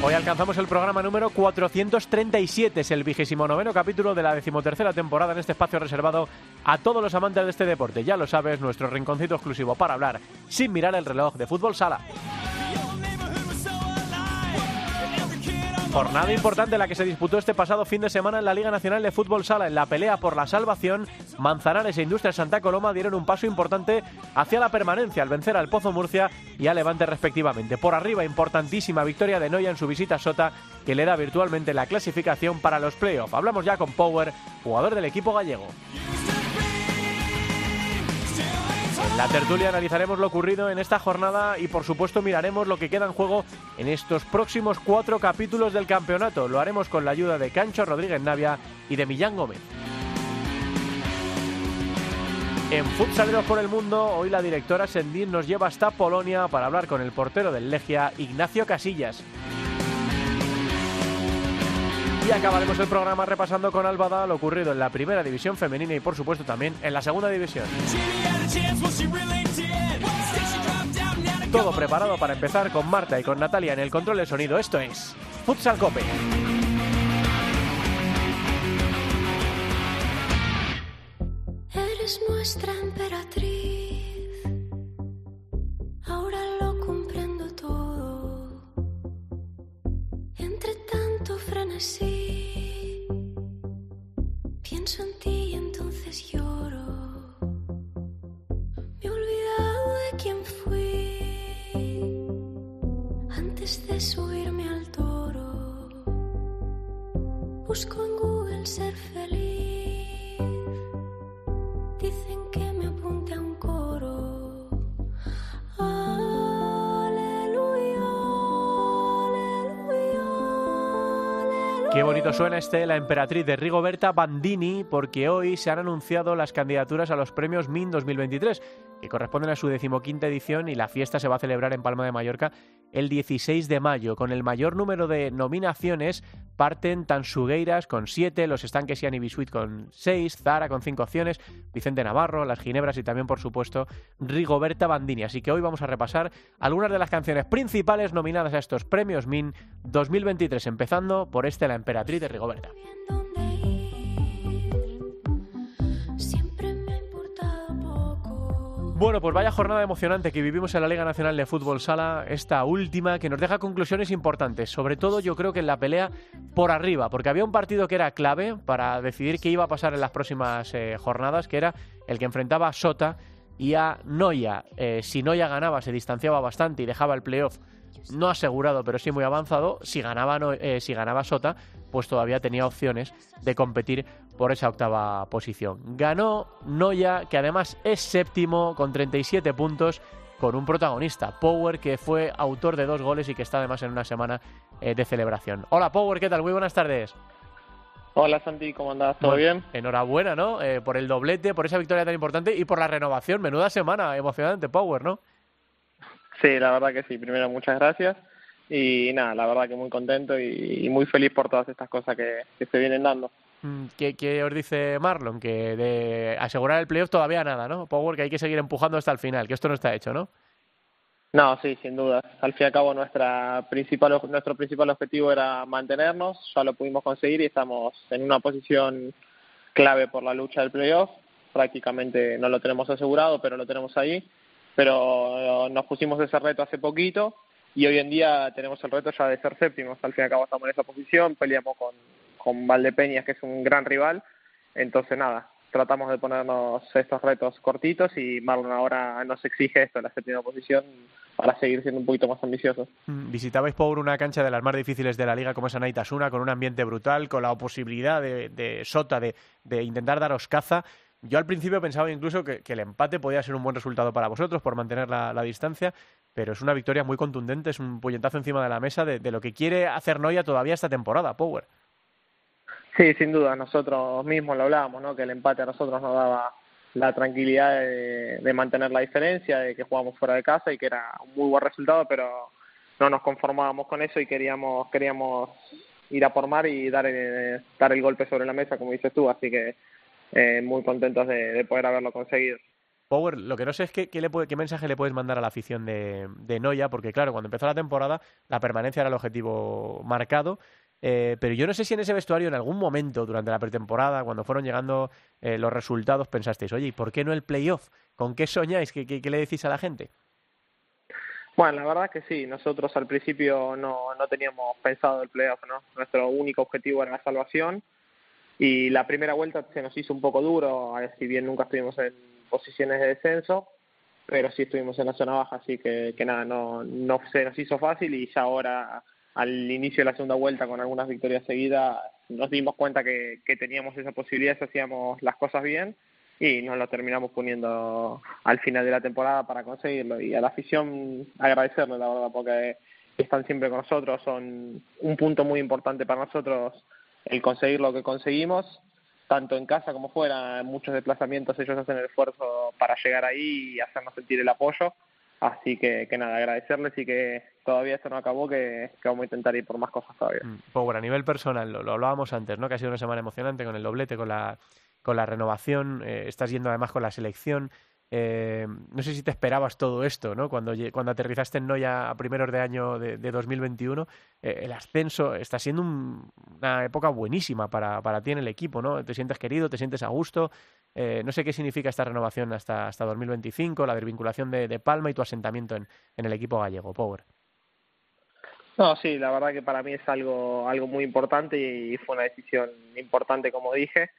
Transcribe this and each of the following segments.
Hoy alcanzamos el programa número 437, es el vigésimo noveno capítulo de la decimotercera temporada en este espacio reservado a todos los amantes de este deporte. Ya lo sabes, nuestro rinconcito exclusivo para hablar sin mirar el reloj de fútbol sala. Jornada importante la que se disputó este pasado fin de semana en la Liga Nacional de Fútbol Sala. En la pelea por la salvación, Manzanares e Industria Santa Coloma dieron un paso importante hacia la permanencia al vencer al Pozo Murcia y al Levante respectivamente. Por arriba, importantísima victoria de Noya en su visita a Sota, que le da virtualmente la clasificación para los playoffs. Hablamos ya con Power, jugador del equipo gallego. En la tertulia analizaremos lo ocurrido en esta jornada y por supuesto miraremos lo que queda en juego en estos próximos cuatro capítulos del campeonato. Lo haremos con la ayuda de Cancho Rodríguez Navia y de Millán Gómez. En Futsaleros por el Mundo, hoy la directora Sendín nos lleva hasta Polonia para hablar con el portero del Legia, Ignacio Casillas. Y acabaremos el programa repasando con Albada lo ocurrido en la primera división femenina y por supuesto también en la segunda división. Todo preparado para empezar con Marta y con Natalia en el control de sonido. Esto es Futsal Cope. Eres nuestra emperatriz. Este La Emperatriz de Rigoberta Bandini, porque hoy se han anunciado las candidaturas a los premios MIN 2023, que corresponden a su decimoquinta edición y la fiesta se va a celebrar en Palma de Mallorca el 16 de mayo. Con el mayor número de nominaciones parten Tansugueiras con 7, Los Estanques y Anibisuit con 6, Zara con 5 opciones, Vicente Navarro, Las Ginebras y también, por supuesto, Rigoberta Bandini. Así que hoy vamos a repasar algunas de las canciones principales nominadas a estos premios MIN 2023, empezando por este La Emperatriz de Rigoberta. Bueno, pues vaya jornada emocionante que vivimos en la Liga Nacional de Fútbol Sala, esta última, que nos deja conclusiones importantes. Sobre todo, yo creo que en la pelea por arriba, porque había un partido que era clave para decidir qué iba a pasar en las próximas eh, jornadas, que era el que enfrentaba a Sota y a Noya. Eh, si Noya ganaba, se distanciaba bastante y dejaba el playoff no asegurado, pero sí muy avanzado. Si ganaba, No- eh, si ganaba Sota, pues todavía tenía opciones de competir por esa octava posición. Ganó Noya, que además es séptimo con 37 puntos, con un protagonista, Power, que fue autor de dos goles y que está además en una semana eh, de celebración. Hola Power, ¿qué tal? Muy buenas tardes. Hola Santi, ¿cómo andás? ¿Todo Bueno, bien? Enhorabuena, ¿no? Eh, por el doblete, por esa victoria tan importante y por la renovación. Menuda semana emocionante, Power, ¿no? Sí, la verdad que sí. Primero, muchas gracias. Y nada, la verdad que muy contento y, y muy feliz por todas estas cosas que, que se vienen dando. Mm, ¿Qué, qué os dice Marlon? Que de asegurar el playoff todavía nada, ¿no? Power, que hay que seguir empujando hasta el final, que esto no está hecho, ¿no? No, sí, sin duda. Al fin y al cabo, nuestra principal, nuestro principal objetivo era mantenernos. Ya lo pudimos conseguir y estamos en una posición clave por la lucha del playoff. Prácticamente no lo tenemos asegurado, pero lo tenemos ahí. Pero eh, nos pusimos ese reto hace poquito y hoy en día tenemos el reto ya de ser séptimos. Al fin y al cabo estamos en esa posición, peleamos con, con Valdepeñas, que es un gran rival. Entonces, nada, tratamos de ponernos estos retos cortitos y Marlon ahora nos exige esto, la séptima posición, para seguir siendo un poquito más ambiciosos. Mm, Visitabais por una cancha de las más difíciles de la liga como es Anaitasuna, con un ambiente brutal, con la posibilidad de, de Sota de, de intentar daros caza. Yo al principio pensaba incluso que, el empate podía ser un buen resultado para vosotros por mantener la, distancia. pero es una victoria muy contundente, es un puñetazo encima de la mesa de, de lo que quiere hacer Noya todavía esta temporada, Power. Sí, sin duda, nosotros mismos lo hablábamos, ¿no? que el empate a nosotros nos daba la tranquilidad de, mantener la diferencia, de que jugábamos fuera de casa y que era un muy buen resultado, pero no nos conformábamos con eso y queríamos queríamos ir a por mar y dar, eh, dar el golpe sobre la mesa, como dices tú, así que eh, muy contentos de, de, poder haberlo conseguido. Power, lo que no sé es qué, qué, le puede, qué mensaje le puedes mandar a la afición de, de Noya, porque claro, cuando empezó la temporada la permanencia era el objetivo marcado, eh, pero yo no sé si en ese vestuario en algún momento durante la pretemporada, cuando fueron llegando eh, los resultados, pensasteis, oye, ¿y por qué no el playoff? ¿Con qué soñáis? ¿Qué, qué, le decís a la gente? Bueno, la verdad que sí, nosotros al principio no, no teníamos pensado el playoff, ¿no? Nuestro único objetivo era la salvación y la primera vuelta se nos hizo un poco duro, si bien nunca estuvimos en posiciones de descenso, pero sí estuvimos en la zona baja, así que, que nada, no, no se nos hizo fácil y ya ahora al inicio de la segunda vuelta con algunas victorias seguidas nos dimos cuenta que, que teníamos esa posibilidad si hacíamos las cosas bien y nos lo terminamos poniendo al final de la temporada para conseguirlo. Y a la afición agradecerle la verdad porque están siempre con nosotros son un punto muy importante para nosotros el conseguir lo que conseguimos tanto en casa como fuera. En muchos desplazamientos ellos hacen el esfuerzo para llegar ahí y hacernos sentir el apoyo Así que, que nada, agradecerles y que todavía esto no acabó, que, que, vamos a intentar ir por más cosas todavía. Mm, Power, a nivel personal, lo, lo, hablábamos antes, ¿no? Que ha sido una semana emocionante con el doblete, con la, con la renovación, eh, estás yendo además con la selección. Eh, no sé si te esperabas todo esto, ¿no? Cuando, cuando aterrizaste en Noya a primeros de año de, de 2021, eh, el ascenso está siendo un, una época buenísima para, para ti en el equipo, ¿no? Te sientes querido, te sientes a gusto. Eh, no sé qué significa esta renovación hasta, hasta 2025, la desvinculación de, de Palma y tu asentamiento en, en el equipo gallego, Power. No, sí, la verdad que para mí es algo, algo muy importante y fue una decisión importante, como dije,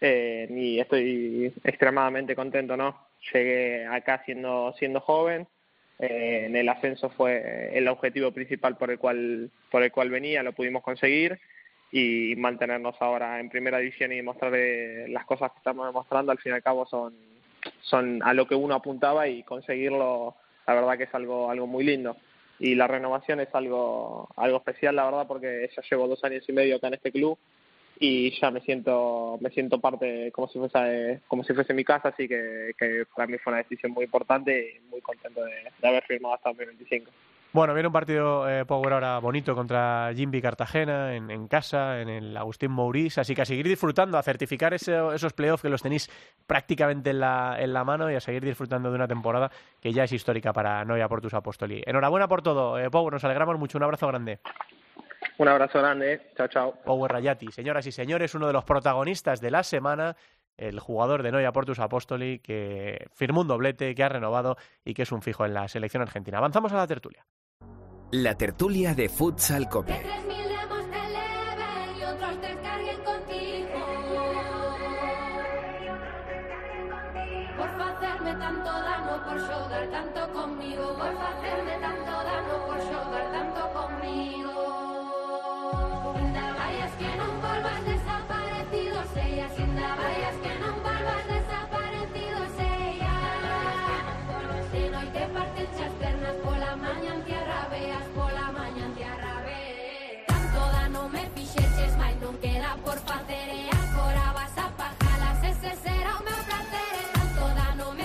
eh, y estoy extremadamente contento, ¿no? llegué acá siendo siendo joven eh, en el ascenso fue el objetivo principal por el cual por el cual venía lo pudimos conseguir y mantenernos ahora en primera división y demostrar eh, las cosas que estamos demostrando al fin y al cabo son son a lo que uno apuntaba y conseguirlo la verdad que es algo algo muy lindo. Y la renovación es algo algo especial la verdad porque ya llevo dos años y medio acá en este club y ya me siento me siento parte como si fuese como si fuese mi casa así que, que para mí fue una decisión muy importante y muy contento de, de haber firmado hasta 2025 bueno, viene un partido eh, Power ahora bonito contra Jimby Cartagena en, en, casa, en el Agustín Mourís, así que a seguir disfrutando, a certificar ese, esos playoffs que los tenéis prácticamente en la, en la mano y a seguir disfrutando de una temporada que ya es histórica para Noia Portus Apostoli. Enhorabuena por todo, eh, Power, nos alegramos mucho, un abrazo grande. Un abrazo grande, chao, chao. Power Rayati, señoras y señores, uno de los protagonistas de la semana, el jugador de Noia Portus Apostoli, que firmó un doblete, que ha renovado y que es un fijo en la selección argentina. Avanzamos a la tertulia. La tertulia de Futsal Cope.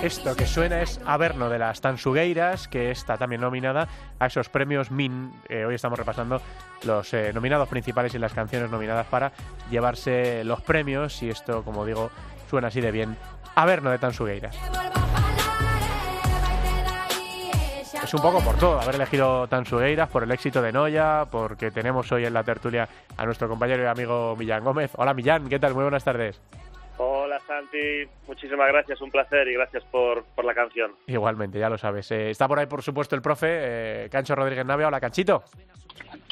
Esto que suena es Averno de las Tansugueiras, que está también nominada a esos premios MIN. Eh, hoy estamos repasando los eh, nominados principales y las canciones nominadas para llevarse los premios. Y esto, como digo, suena así de bien. Averno de Tansugueiras. Es un poco por todo, haber elegido Tansugueiras, por el éxito de Noya, porque tenemos hoy en la tertulia a nuestro compañero y amigo Millán Gómez. Hola Millán, ¿qué tal? Muy buenas tardes. Hola Santi, muchísimas gracias, un placer y gracias por, por la canción. Igualmente, ya lo sabes. Eh, está por ahí, por supuesto, el profe eh, Cancho Rodríguez Navia. Hola, Canchito.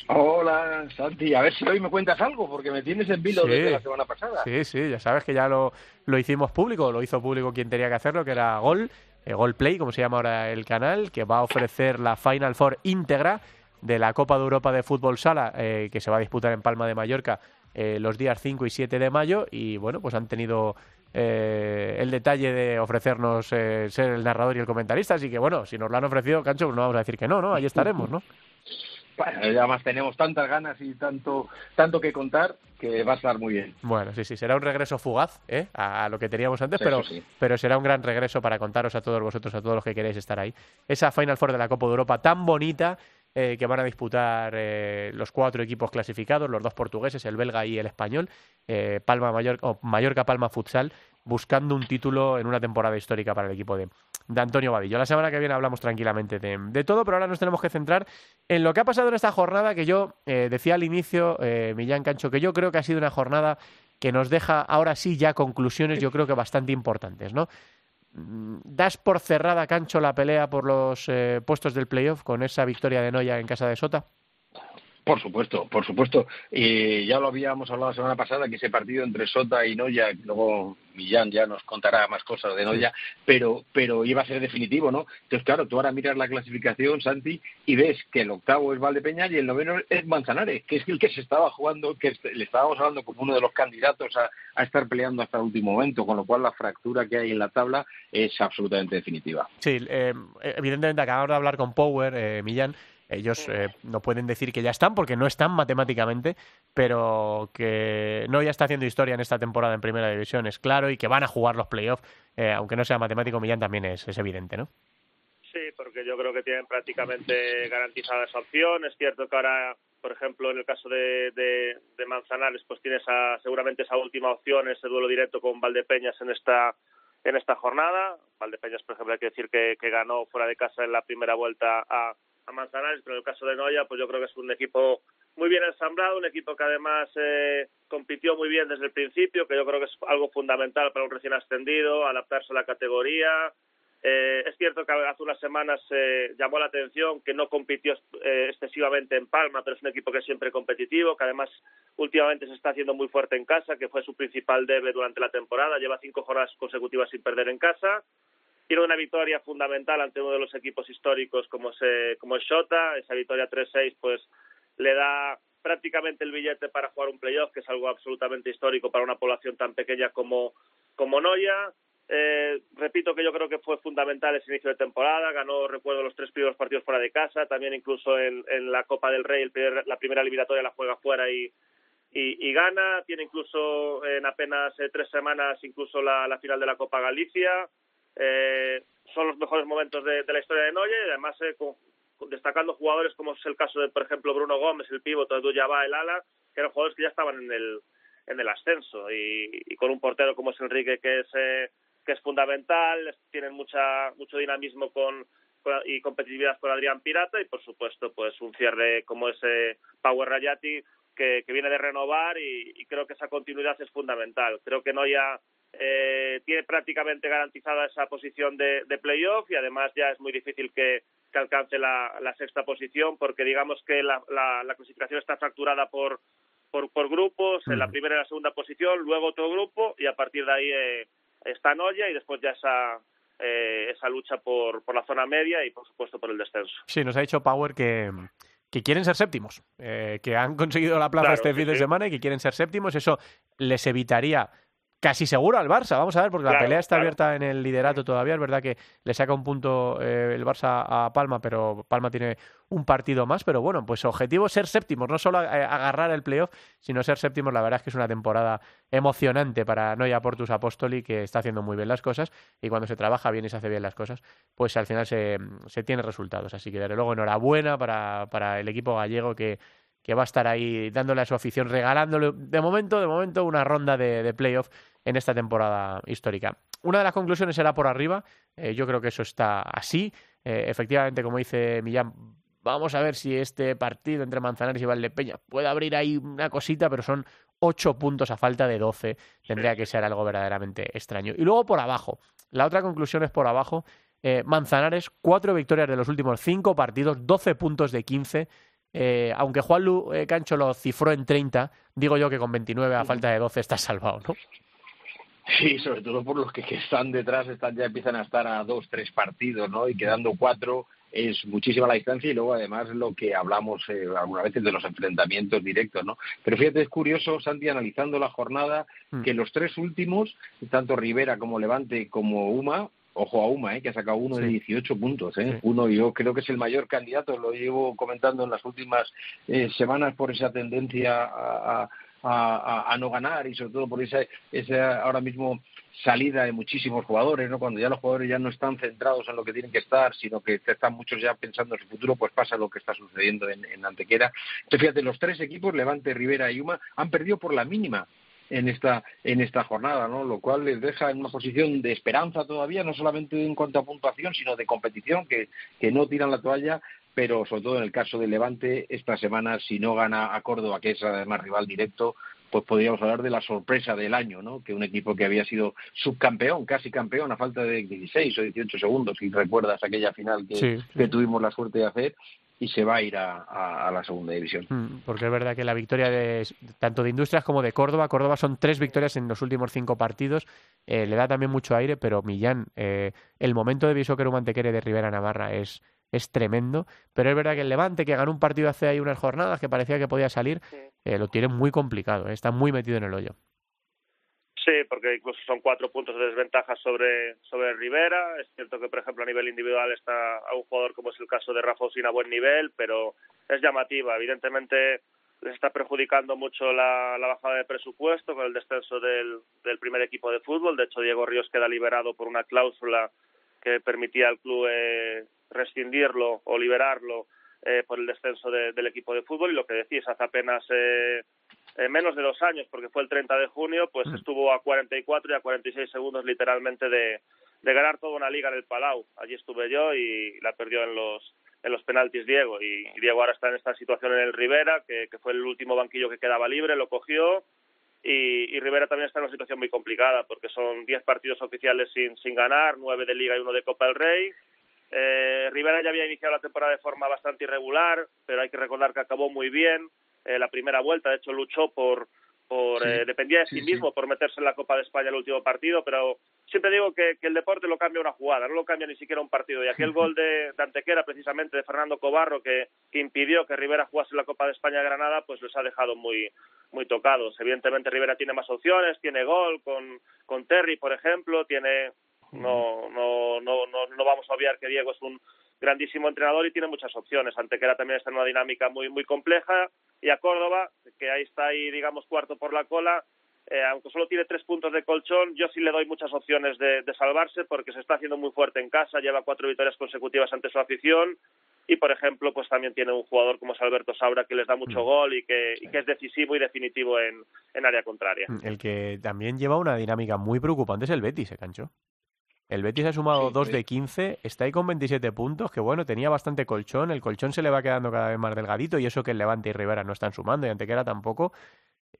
Hola Santi, a ver si hoy me cuentas algo, porque me tienes en vilo Sí. desde la semana pasada. Sí, sí, ya sabes que ya lo, lo hicimos público, lo hizo público quien tenía que hacerlo, que era Gol, eh, Gol Play, como se llama ahora el canal, que va a ofrecer la Final Four íntegra de la Copa de Europa de Fútbol Sala, eh, que se va a disputar en Palma de Mallorca eh, los días 5 y 7 de mayo. Y bueno, pues han tenido eh, el detalle de ofrecernos eh, ser el narrador y el comentarista. Así que bueno, si nos lo han ofrecido, Cancho, pues no vamos a decir que no, ¿no? Ahí estaremos, ¿no? Bueno, además tenemos tantas ganas y tanto, tanto que contar que va a estar muy bien. Bueno, sí, sí, será un regreso fugaz ¿eh? a, lo que teníamos antes, pero, sí. pero será un gran regreso para contaros a todos vosotros, a todos los que queréis estar ahí. Esa Final Four de la Copa de Europa tan bonita eh, que van a disputar eh, los cuatro equipos clasificados, los dos portugueses, el belga y el español, eh, Palma Mallorca, o Mallorca Palma Futsal, buscando un título en una temporada histórica para el equipo de, de Antonio Vadillo. La semana que viene hablamos tranquilamente de, de todo, pero ahora nos tenemos que centrar en lo que ha pasado en esta jornada que yo eh, decía al inicio, Millán Cancho, que yo creo que ha sido una jornada que nos deja ahora sí ya conclusiones, yo creo que bastante importantes, ¿no? Mm, ¿Das por cerrada, Cancho, la pelea por los eh, puestos del playoff con esa victoria de Noya en casa de Sota? Por supuesto, por supuesto. Y ya lo habíamos hablado la semana pasada, que ese partido entre Sota y Noya, luego Millán ya nos contará más cosas de Noya, pero, pero iba a ser definitivo, ¿no? Entonces, claro, tú ahora miras la clasificación, Santi, y ves que el octavo es Valdepeñas y el noveno es Manzanares, que es el que se estaba jugando, que le estábamos hablando como uno de los candidatos a, a estar peleando hasta el último momento, con lo cual la fractura que hay en la tabla es absolutamente definitiva. Sí, eh, evidentemente acabamos de hablar con Power, eh, Millán. Ellos eh, no pueden decir que ya están porque no están matemáticamente, pero que no ya está haciendo historia en esta temporada en Primera División, es claro, y que van a jugar los playoffs, eh, aunque no sea matemático, Millán también es, es evidente, ¿no? Sí, porque yo creo que tienen prácticamente garantizada esa opción. Es cierto que ahora, por ejemplo, en el caso de, de, de Manzanares, pues tienes esa, seguramente esa última opción, ese duelo directo con Valdepeñas en esta en esta jornada. Valdepeñas, por ejemplo, hay que decir que, que ganó fuera de casa en la primera vuelta a, a Manzanares, pero en el caso de Noya, pues yo creo que es un equipo muy bien ensamblado, un equipo que además eh, compitió muy bien desde el principio, que yo creo que es algo fundamental para un recién ascendido, adaptarse a la categoría. Eh, es cierto que hace unas semanas eh, llamó la atención que no compitió eh, excesivamente en Palma, pero es un equipo que es siempre competitivo, que además últimamente se está haciendo muy fuerte en casa, que fue su principal debe durante la temporada, lleva cinco jornadas consecutivas sin perder en casa tiene una victoria fundamental ante uno de los equipos históricos como es, eh, como es Shota. Esa victoria 3-6 pues le da prácticamente el billete para jugar un playoff, que es algo absolutamente histórico para una población tan pequeña como, como Noya. Eh, repito que yo creo que fue fundamental ese inicio de temporada, ganó, recuerdo, los tres primeros partidos fuera de casa, también incluso en, en la Copa del Rey, el primer, la primera eliminatoria la juega fuera y, y, gana, tiene incluso en apenas eh, tres semanas incluso la final de la Copa Galicia, eh, son los mejores momentos de, la historia de Noya y además eh, con, destacando jugadores como es el caso de, por ejemplo, Bruno Gómez, el pívot, Edu Yabá, el ala, que eran jugadores que ya estaban en el, en el ascenso y, y con un portero como es Enrique que es, eh, que es fundamental, tienen mucha, mucho dinamismo con, con- y competitividad con Adrián Pirata y por supuesto pues un cierre como ese Power Rayati que, que viene de renovar y, y creo que esa continuidad es fundamental. Creo que Noya eh, tiene prácticamente garantizada esa posición de, de playoff y además ya es muy difícil que, que alcance la, la sexta posición porque digamos que la, la, la clasificación está fracturada por, por, por grupos, en la primera y la segunda posición, luego otro grupo y a partir de ahí eh, está Noya y después ya esa, eh, esa lucha por, por la zona media y por supuesto por el descenso. Sí, nos ha dicho Power que, que quieren ser séptimos, eh, que han conseguido la plaza Claro, este sí, fin de sí. semana y que quieren ser séptimos. Eso les evitaría casi seguro al Barça. Vamos a ver, porque la pelea está claro. abierta en el liderato todavía. Es verdad que le saca un punto eh, el Barça a Palma, pero Palma tiene un partido más. Pero bueno, pues objetivo es ser séptimos, no solo eh, agarrar el playoff, sino ser séptimos. La verdad es que es una temporada emocionante para Noia Portus Apostoli, que está haciendo muy bien las cosas. Y cuando se trabaja bien y se hace bien las cosas, pues al final se, se tiene resultados. Así que desde luego enhorabuena para, para el equipo gallego que, que va a estar ahí dándole a su afición, regalándole de momento, de momento, una ronda de, de playoff en esta temporada histórica. Una de las conclusiones será por arriba, eh, yo creo que eso está así. Eh, efectivamente, como dice Millán, vamos a ver si este partido entre Manzanares y Valdepeña puede abrir ahí una cosita, pero son ocho puntos a falta de 12. Tendría que ser algo verdaderamente extraño. Y luego por abajo. La otra conclusión es por abajo. Eh, Manzanares, cuatro victorias de los últimos cinco partidos, 12 puntos de 15. Eh, aunque Juan Lu eh, Cancho lo cifró en 30, digo yo que con 29 a falta de 12 está salvado, ¿no? Sí, sobre todo por los que, que están detrás, están ya empiezan a estar a dos, tres partidos, ¿no? Y quedando cuatro, es muchísima la distancia y luego además lo que hablamos eh, algunas veces de los enfrentamientos directos, ¿no? Pero fíjate, es curioso, Santi, analizando la jornada, Mm. que los tres últimos, tanto Rivera como Levante como Uma, ojo a Uma, ¿eh? que ha sacado uno de Sí. 18 puntos. ¿eh? Sí. Uno, yo creo que es el mayor candidato, lo llevo comentando en las últimas eh, semanas por esa tendencia a, a- a- no ganar y sobre todo por esa, esa ahora mismo salida de muchísimos jugadores, ¿no? Cuando ya los jugadores ya no están centrados en lo que tienen que estar, sino que están muchos ya pensando en su futuro, pues pasa lo que está sucediendo en, Antequera. Entonces, fíjate, los tres equipos, Levante, Rivera y Uma, han perdido por la mínima en esta en esta jornada, ¿no? Lo cual les deja en una posición de esperanza todavía, no solamente en cuanto a puntuación, sino de competición, que, que no tiran la toalla, pero sobre todo en el caso de Levante, esta semana, si no gana a Córdoba, que es además rival directo, pues podríamos hablar de la sorpresa del año, ¿no? Que un equipo que había sido subcampeón, casi campeón, a falta de 16 o 18 segundos, si recuerdas aquella final que, Sí, sí. que tuvimos la suerte de hacer, y se va a ir a, a- a la segunda división. Mm, Porque es verdad que la victoria de tanto de Industrias como de Córdoba, Córdoba son tres victorias en los últimos cinco partidos, eh, le da también mucho aire, pero Millán, eh, el momento de Bisóquero Mantequere de Rivera Navarra es, es tremendo, pero es verdad que el Levante, que ganó un partido hace ahí unas jornadas, que parecía que podía salir, eh, lo tiene muy complicado, eh, está muy metido en el hoyo. Sí, porque incluso son cuatro puntos de desventaja sobre, sobre Rivera. Es cierto que, por ejemplo, a nivel individual está a un jugador como es el caso de Rafa Osina a buen nivel, pero es llamativa. Evidentemente les está perjudicando mucho la, la bajada de presupuesto con el descenso del, del primer equipo de fútbol. De hecho, Diego Ríos queda liberado por una cláusula que permitía al club eh, rescindirlo o liberarlo eh, por el descenso de- del equipo de fútbol. Y lo que decís, hace apenas eh, eh, menos de dos años, porque fue el 30 de junio, pues estuvo a 44 y a 46 segundos literalmente de, de ganar toda una liga en el Palau. Allí estuve yo y la perdió en los en los penaltis Diego y, y Diego ahora está en esta situación en el Rivera, que, que fue el último banquillo que quedaba libre, lo cogió y, y Rivera también está en una situación muy complicada porque son 10 partidos oficiales sin, sin ganar, 9 de Liga y uno de Copa del Rey. Eh, Rivera ya había iniciado la temporada de forma bastante irregular, pero hay que recordar que acabó muy bien eh, la primera vuelta. De hecho, luchó por, por Sí, eh, dependía de sí, sí, sí. mismo por meterse en la Copa de España el último partido, pero siempre digo que, que el deporte lo cambia una jugada, no lo cambia ni siquiera un partido. Y aquel gol de, de Antequera, precisamente de Fernando Cobarro, que, que impidió que Rivera jugase la Copa de España de Granada, pues les ha dejado muy muy tocados. Evidentemente Rivera tiene más opciones, tiene gol con, con Terry, por ejemplo, tiene no, no, no, no, no vamos a obviar que Diego es un grandísimo entrenador y tiene muchas opciones. Antequera también está en una dinámica muy muy compleja y a Córdoba, que ahí está ahí digamos cuarto por la cola, eh, aunque solo tiene tres puntos de colchón, yo sí le doy muchas opciones de, de salvarse porque se está haciendo muy fuerte en casa, lleva cuatro victorias consecutivas ante su afición y, por ejemplo, pues también tiene un jugador como es Alberto Saura que les da mucho gol y que, y que es decisivo y definitivo en, en área contraria. El que también lleva una dinámica muy preocupante es el Betis, ¿eh, Cancho? El Betis ha sumado Sí, 2 sí. de 15, está ahí con 27 puntos, que bueno, tenía bastante colchón, el colchón se le va quedando cada vez más delgadito y eso que el Levante y Rivera no están sumando y Antequera tampoco.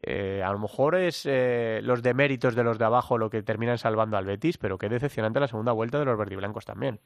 Eh, a lo mejor es eh, los deméritos de los de abajo lo que terminan salvando al Betis, pero qué decepcionante la segunda vuelta de los verdiblancos también.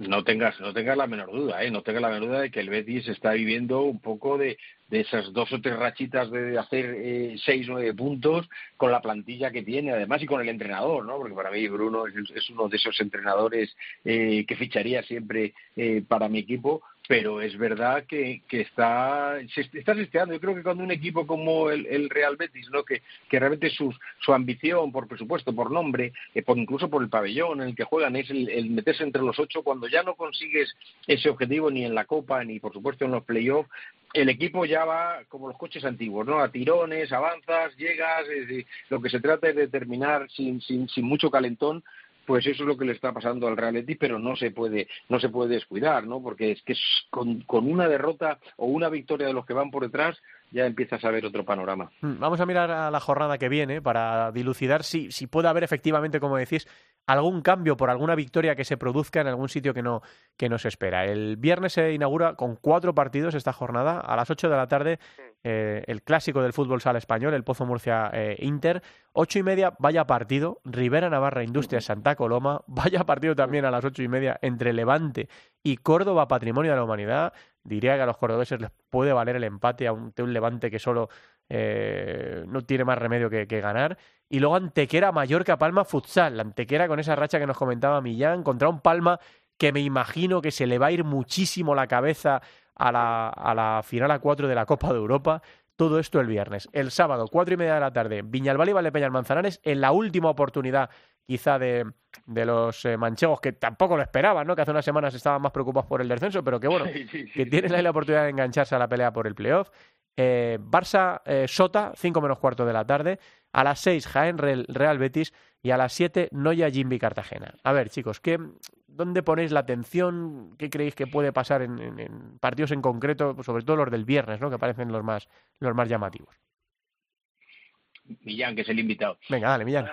No tengas, no tengas la menor duda, ¿eh? no tengas la menor duda de que el Betis está viviendo un poco de, de esas dos o tres rachitas de hacer eh, seis o nueve puntos con la plantilla que tiene, además, y con el entrenador, ¿no? Porque para mí Bruno es, es uno de esos entrenadores eh, que ficharía siempre eh, para mi equipo, pero es verdad que, que está, se está testeando. Yo creo que cuando un equipo como el, el Real Betis, ¿no? que, realmente su, su ambición, por presupuesto, por nombre, eh, incluso por el pabellón en el que juegan, es el, el meterse entre los ocho, cuando ya no consigues ese objetivo ni en la Copa, ni por supuesto en los playoffs, el equipo ya va como los coches antiguos, ¿no? A tirones, avanzas, llegas, es lo que se trata es de terminar sin, sin, sin mucho calentón, pues eso es lo que le está pasando al Real Betis, pero no se puede, no se puede descuidar, ¿no? Porque es que con, con una derrota o una victoria de los que van por detrás, ya empiezas a ver otro panorama. Mm, Vamos a mirar a la jornada que viene para dilucidar si, si puede haber efectivamente, como decís, algún cambio por alguna victoria que se produzca en algún sitio que no, que no se espera. El viernes se inaugura con cuatro partidos esta jornada. A las 8 de la tarde, eh, el clásico del fútbol sala español, el Pozo Murcia eh, Inter. Ocho y media, vaya partido. Rivera Navarra Industria Santa Coloma. Vaya partido también a las ocho y media entre Levante y Córdoba Patrimonio de la Humanidad. Diría que a los cordobeses les puede valer el empate ante un Levante que solo eh, no tiene más remedio que, que ganar. Y luego Antequera, Mallorca, Palma, Futsal. Antequera con esa racha que nos comentaba Millán, contra un Palma que me imagino que se le va a ir muchísimo la cabeza a la, a la final a cuatro de la Copa de Europa. Todo esto el viernes. El sábado, cuatro y media de la tarde, Viñalbal y Valdepeñas Manzanares, en la última oportunidad quizá de, de los eh, manchegos, que tampoco lo esperaban, ¿no? Que hace unas semanas estaban más preocupados por el descenso, pero que bueno, Sí, sí, sí, que tienen ahí la oportunidad de engancharse a la pelea por el playoff. Eh, Barça eh, Sota, 5 menos cuarto de la tarde. A las 6, Jaén Real, Betis. Y a las 7, Noya Jimby Cartagena. A ver, chicos, ¿qué, ¿dónde ponéis la atención? ¿Qué creéis que puede pasar en, en- en partidos en concreto? Pues sobre todo los del viernes, ¿no? Que parecen los más, los más llamativos. Millán, que es el invitado. Venga, dale, Millán.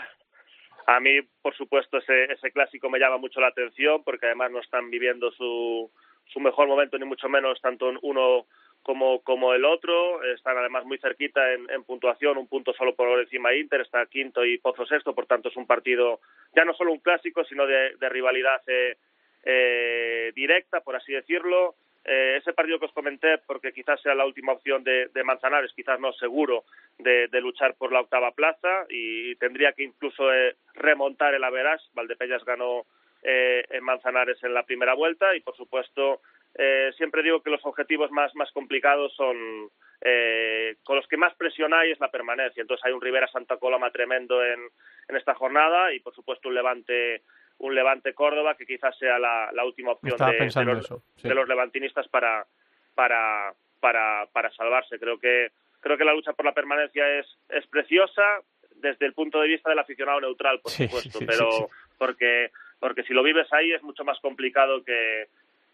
A mí, por supuesto, ese, ese clásico me llama mucho la atención porque además no están viviendo su, su mejor momento, ni mucho menos tanto uno como, como el otro. Están además muy cerquita en, en puntuación, un punto solo por encima de Inter, está quinto y Pozo sexto, por tanto es un partido ya no solo un clásico, sino de, de rivalidad eh, eh, directa, por así decirlo. Eh, ese partido que os comenté, porque quizás sea la última opción de, de Manzanares, quizás no seguro de, de luchar por la octava plaza y tendría que incluso eh, remontar el Averas. Valdepeñas ganó eh, en Manzanares en la primera vuelta y, por supuesto, eh, siempre digo que los objetivos más, más complicados son eh, con los que más presión hay es la permanencia. Entonces hay un Rivera Santa Coloma tremendo en, en esta jornada y, por supuesto, un Levante un Levante Córdoba que quizás sea la, la última opción de, los, eso, sí. de los levantinistas para para para para salvarse. Creo que creo que la lucha por la permanencia es es preciosa desde el punto de vista del aficionado neutral, por Sí, supuesto, sí, pero porque porque si lo vives ahí es mucho más complicado que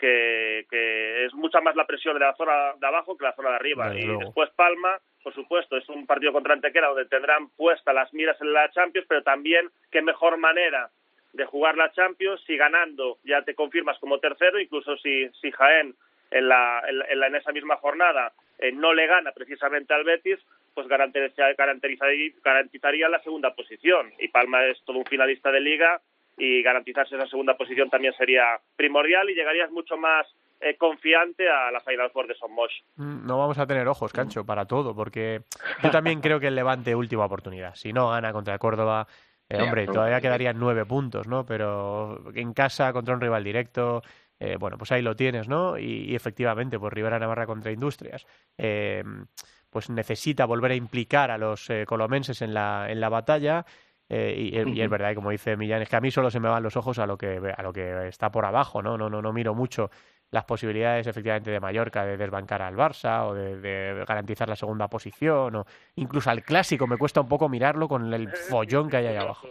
que, que es mucha más la presión de la zona de abajo que la zona de arriba. Desde y luego. después Palma, por supuesto, es un partido contra Antequera donde tendrán puestas las miras en la Champions, pero también qué mejor manera de jugar la Champions si ganando ya te confirmas como tercero, incluso si, si Jaén en, la, en, la- en la- en esa misma jornada eh, no le gana precisamente al Betis, pues garantiza- garantizaría, garantizaría la segunda posición. Y Palma es todo un finalista de liga y garantizarse esa segunda posición también sería primordial y llegarías mucho más eh, confiante a la Final Four de Son Mosh. Mm, No vamos a tener ojos, Cancho, para todo, porque yo también creo que el Levante última oportunidad. Si no gana contra Córdoba, eh, hombre, todavía quedarían nueve puntos, ¿no? Pero en casa contra un rival directo, eh, bueno, pues ahí lo tienes, ¿no? Y, y efectivamente, pues Rivera Navarra contra Industrias, eh, pues necesita volver a implicar a los eh, colomenses en la, en la batalla. Eh, y, y es verdad, y como dice Millán, es que a mí solo se me van los ojos a lo que a lo que está por abajo, ¿no? No, no, no miro mucho las posibilidades efectivamente de Mallorca de desbancar al Barça o de, de garantizar la segunda posición o incluso al clásico me cuesta un poco mirarlo con el follón que hay ahí abajo.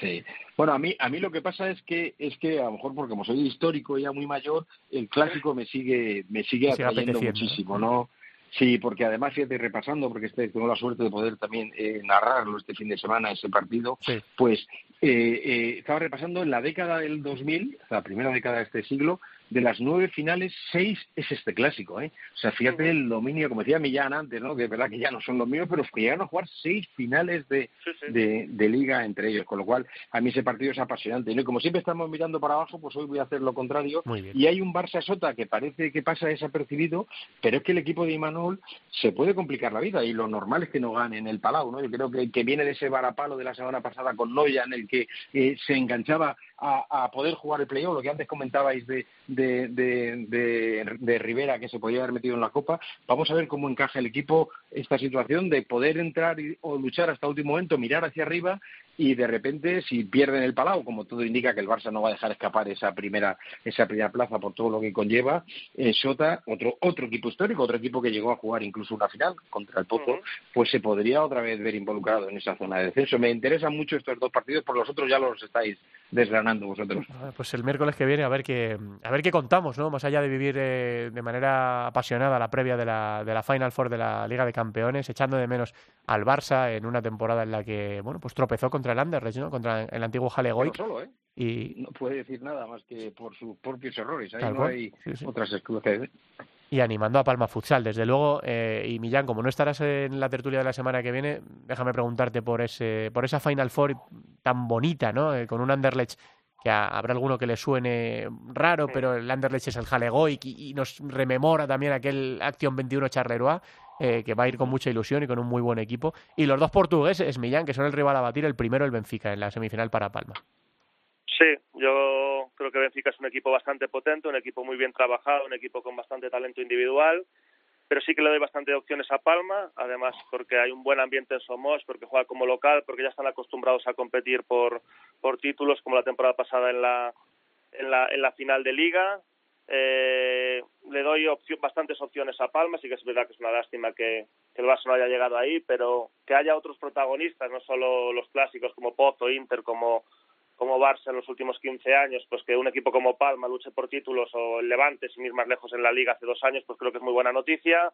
Sí. Bueno, a mí, a mí lo que pasa es que, es que a lo mejor porque como soy histórico ya muy mayor, el clásico me sigue, me sigue Me sigue atrayendo muchísimo, ¿no? Sí, porque además, fíjate, repasando, porque este, tengo la suerte de poder también eh, narrarlo este fin de semana, ese partido, Sí. pues eh, eh, estaba repasando en la década del 2000, la primera década de este siglo, de las nueve finales, seis es este clásico, ¿eh? O sea, fíjate el dominio, como decía Millán antes, ¿no? Que es verdad que ya no son los míos, pero que llegaron a jugar seis finales de, Sí, sí. de, de liga entre ellos, con lo cual a mí ese partido es apasionante. ¿no? Y como siempre estamos mirando para abajo, pues hoy voy a hacer lo contrario. Muy bien. Y hay un Barça Sota que parece que pasa desapercibido, pero es que el equipo de Imanol se puede complicar la vida y lo normal es que no gane en el Palau, ¿no? Yo creo que, que viene de ese varapalo de la semana pasada con Noya en el que eh, se enganchaba a, a poder jugar el playoff, lo que antes comentabais de, de, de, de, Rivera que se podía haber metido en la Copa. Vamos a ver cómo encaja el equipo esta situación de poder entrar y- o luchar hasta último momento, mirar hacia arriba y de repente si pierden el Palau, como todo indica que el Barça no va a dejar escapar esa primera esa primera plaza por todo lo que conlleva, eh, Sota, otro otro equipo histórico, otro equipo que llegó a jugar incluso una final contra el Pozo, pues se podría otra vez ver involucrado en esa zona de descenso. Me interesan mucho estos dos partidos, por los otros ya los estáis desgranando vosotros. Ah, Pues el miércoles que viene a ver qué a ver qué contamos, ¿no? Más allá de vivir eh, de manera apasionada la previa de la, de la Final Four de la Liga de Campeones, echando de menos al Barça en una temporada en la que bueno pues tropezó contra el Anderlecht, ¿no? Contra el antiguo Pero Jalegoik solo, ¿eh? y, No puede decir nada más que por sus propios errores. Ahí Tal no cual, hay sí, sí. otras excusas. y animando a Palma Futsal. Desde luego, eh, y Millán, como no estarás en la tertulia de la semana que viene, déjame preguntarte por ese por esa Final Four tan bonita, ¿no? Eh, con un Anderlecht que a- habrá alguno que le suene raro, pero el Anderlecht es el Jalegoik y, y nos rememora también aquel Action 21 Charleroi, eh, que va a ir con mucha ilusión y con un muy buen equipo. Y los dos portugueses, Millán, que son el rival a batir, el primero el Benfica en la semifinal para Palma. Sí, yo Creo que Benfica es un equipo bastante potente, un equipo muy bien trabajado, un equipo con bastante talento individual, pero sí que le doy bastante opciones a Palma, además porque hay un buen ambiente en Somos, porque juega como local, porque ya están acostumbrados a competir por, por títulos como la temporada pasada en la, en la, en la final de liga. Eh, le doy bastantes opciones a Palma, sí que es verdad que es una lástima que, que el Barça no haya llegado ahí, pero que haya otros protagonistas, no solo los clásicos como Pozo, Inter, como, como Barça en los últimos 15 años, pues que un equipo como Palma luche por títulos o el Levante, sin ir más lejos en la liga hace dos años, pues creo que es muy buena noticia.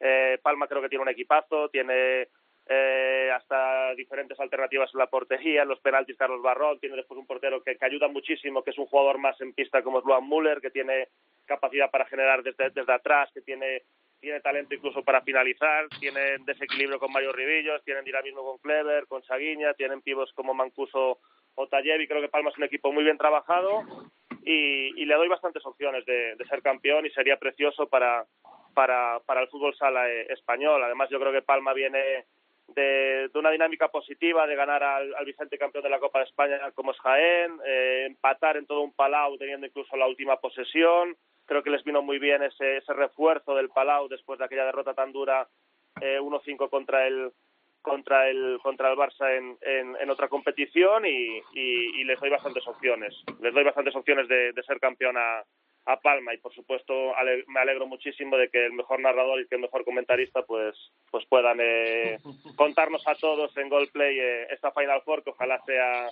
Eh, Palma creo que tiene un equipazo, tiene eh, hasta diferentes alternativas en la portería, los penaltis Carlos Barrón, tiene después un portero que, que ayuda muchísimo, que es un jugador más en pista como es Luan Müller, que tiene capacidad para generar desde, desde atrás, que tiene tiene talento incluso para finalizar, tienen desequilibrio con Mario Ribillos, tienen dinamismo con Clever, con Saguiña, tienen pivos como Mancuso o Tallevi, creo que Palma es un equipo muy bien trabajado y, y le doy bastantes opciones de, de, ser campeón y sería precioso para, para, para el fútbol sala eh, español. Además yo creo que Palma viene de, una dinámica positiva de ganar al, al, Vicente campeón de la Copa de España como es Jaén, eh, empatar en todo un Palau teniendo incluso la última posesión. Creo que les vino muy bien ese, ese refuerzo del Palau después de aquella derrota tan dura eh, 1-5 contra el contra el contra el Barça en, en, otra competición y, y, y, les doy bastantes opciones. Les doy bastantes opciones de, de ser campeón a, a Palma y por supuesto ale me alegro muchísimo de que el mejor narrador y que el mejor comentarista pues pues puedan eh, contarnos a todos en Goldplay eh, esta Final Four que ojalá sea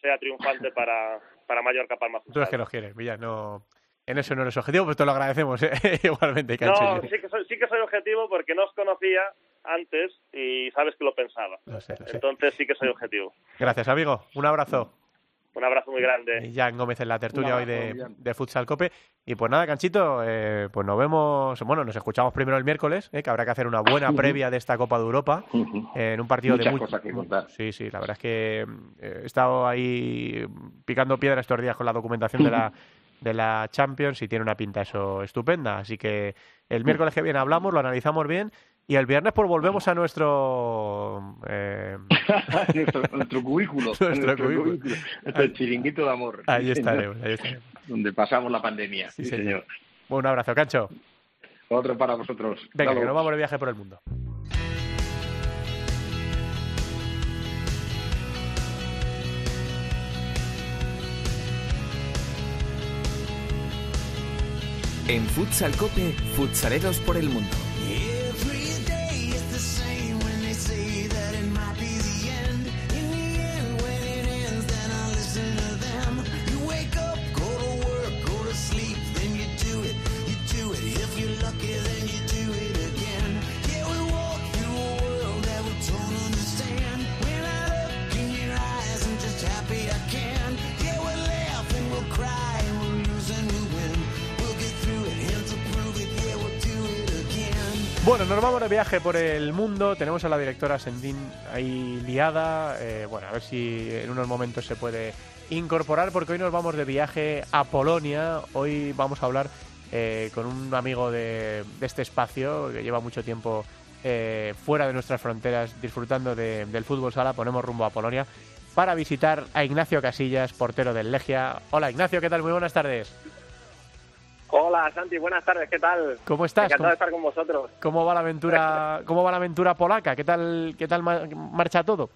sea triunfante para para Mallorca Palma. Tú es que nos quieres, Villa, no en eso no eres objetivo, pues te lo agradecemos ¿eh? igualmente. Cancho. No, sí que, soy, sí que soy objetivo porque no os conocía antes y sabes que lo pensaba. Lo sé, lo sé. Entonces sí que soy objetivo. Gracias, amigo. Un abrazo. Un abrazo muy grande. Y Jan Gómez en la tertulia hoy de, de, Futsal Cope. Y pues nada, Canchito, eh, pues nos vemos, bueno, nos escuchamos primero el miércoles, eh, que habrá que hacer una buena previa de esta Copa de Europa, eh, en un partido Muchas de... cosas que contar. Sí, sí, la verdad es que he estado ahí picando piedra estos días con la documentación de la de la Champions y tiene una pinta eso estupenda. Así que el miércoles que viene hablamos, lo analizamos bien y el viernes pues volvemos a nuestro... Eh... nuestro, nuestro, cubículo. nuestro, nuestro cubículo. cubículo. Nuestro chiringuito de amor. Ahí estaremos, ahí estaremos. Donde pasamos la pandemia. Sí, sí señor. Un abrazo, Cancho. Otro para vosotros. Venga, que nos vamos de viaje por el mundo. En Futsal Cope, futsaleros por el mundo. Bueno, nos vamos de viaje por el mundo. Tenemos a la directora Sendín ahí liada. Eh, bueno, a ver si en unos momentos se puede incorporar, porque hoy nos vamos de viaje a Polonia. Hoy vamos a hablar eh, con un amigo de, este espacio que lleva mucho tiempo eh, fuera de nuestras fronteras disfrutando de, del fútbol sala. Ponemos rumbo a Polonia para visitar a Ignacio Casillas, portero del Legia. Hola Ignacio, ¿qué tal? Muy buenas tardes. Hola Santi, buenas tardes, ¿qué tal? ¿Cómo estás? Encantado de estar con vosotros. ¿Cómo va la aventura, cómo va la aventura polaca? ¿Qué tal, qué tal marcha todo?